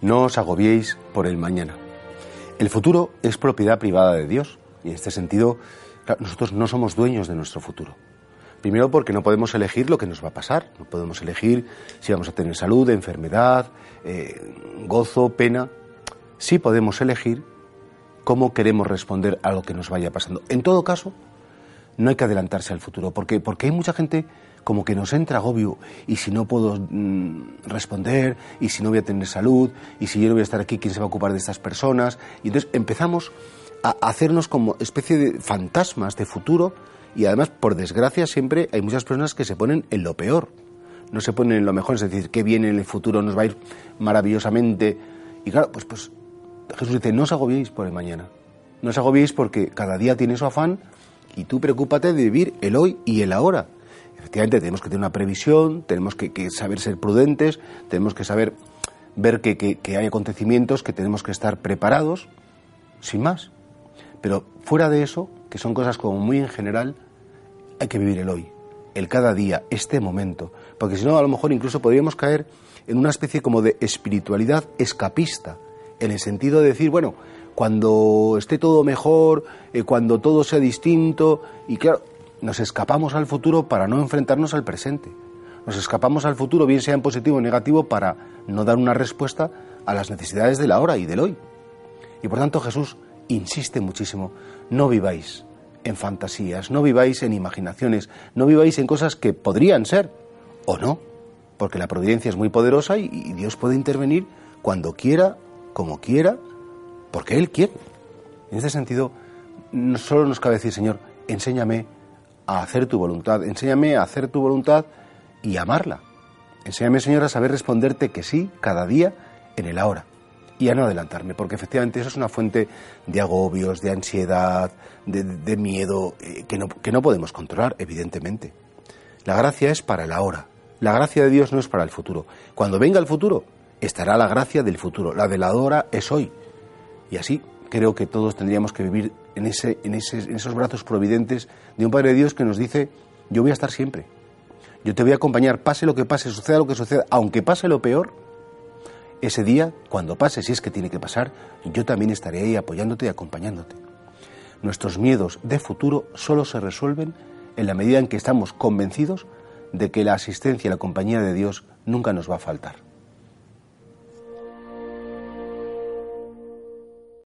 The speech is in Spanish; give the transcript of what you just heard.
No os agobiéis por el mañana. El futuro es propiedad privada de Dios y en este sentido nosotros no somos dueños de nuestro futuro. Primero porque no podemos elegir lo que nos va a pasar, no podemos elegir si vamos a tener salud, enfermedad, eh, gozo, pena. Sí podemos elegir cómo queremos responder a lo que nos vaya pasando. En todo caso, no hay que adelantarse al futuro, porque, porque hay mucha gente como que nos entra agobio y si no puedo mm, responder y si no voy a tener salud y si yo no voy a estar aquí, ¿quién se va a ocupar de estas personas? Y entonces empezamos a hacernos como especie de fantasmas de futuro y además, por desgracia, siempre hay muchas personas que se ponen en lo peor. No se ponen en lo mejor, es decir, que viene en el futuro, nos va a ir maravillosamente. Y claro, pues, pues Jesús dice, no os agobiéis por el mañana. No os agobiéis porque cada día tiene su afán y tú preocúpate de vivir el hoy y el ahora. Efectivamente, tenemos que tener una previsión, tenemos que, saber ser prudentes, tenemos que saber ver que, hay acontecimientos, que tenemos que estar preparados, sin más. Pero fuera de eso, que son cosas como muy en general, hay que vivir el hoy, el cada día, este momento. Porque si no, a lo mejor incluso podríamos caer en una especie como de espiritualidad escapista, en el sentido de decir, bueno, cuando esté todo mejor, eh, cuando todo sea distinto, y claro, nos escapamos al futuro para no enfrentarnos al presente. Nos escapamos al futuro, bien sea en positivo o negativo, para no dar una respuesta a las necesidades de la hora y del hoy. Y por tanto Jesús insiste muchísimo, no viváis en fantasías, no viváis en imaginaciones, no viváis en cosas que podrían ser o no, porque la providencia es muy poderosa y, Dios puede intervenir cuando quiera, como quiera, porque Él quiere. En ese sentido, no solo nos cabe decir, Señor, enséñame a hacer tu voluntad. Enséñame a hacer tu voluntad y amarla. Enséñame, Señor, a saber responderte que sí cada día en el ahora y a no adelantarme, porque efectivamente eso es una fuente de agobios, de ansiedad, de, miedo, eh, que, no, que no podemos controlar, evidentemente. La gracia es para el ahora. La gracia de Dios no es para el futuro. Cuando venga el futuro, estará la gracia del futuro. La de la hora es hoy. Y así creo que todos tendríamos que vivir en, ese, en, esos brazos providentes de un Padre de Dios que nos dice, yo voy a estar siempre. Yo te voy a acompañar, pase lo que pase, suceda lo que suceda, aunque pase lo peor, ese día, cuando pase, si es que tiene que pasar, yo también estaré ahí apoyándote y acompañándote. Nuestros miedos de futuro solo se resuelven en la medida en que estamos convencidos de que la asistencia y la compañía de Dios nunca nos va a faltar.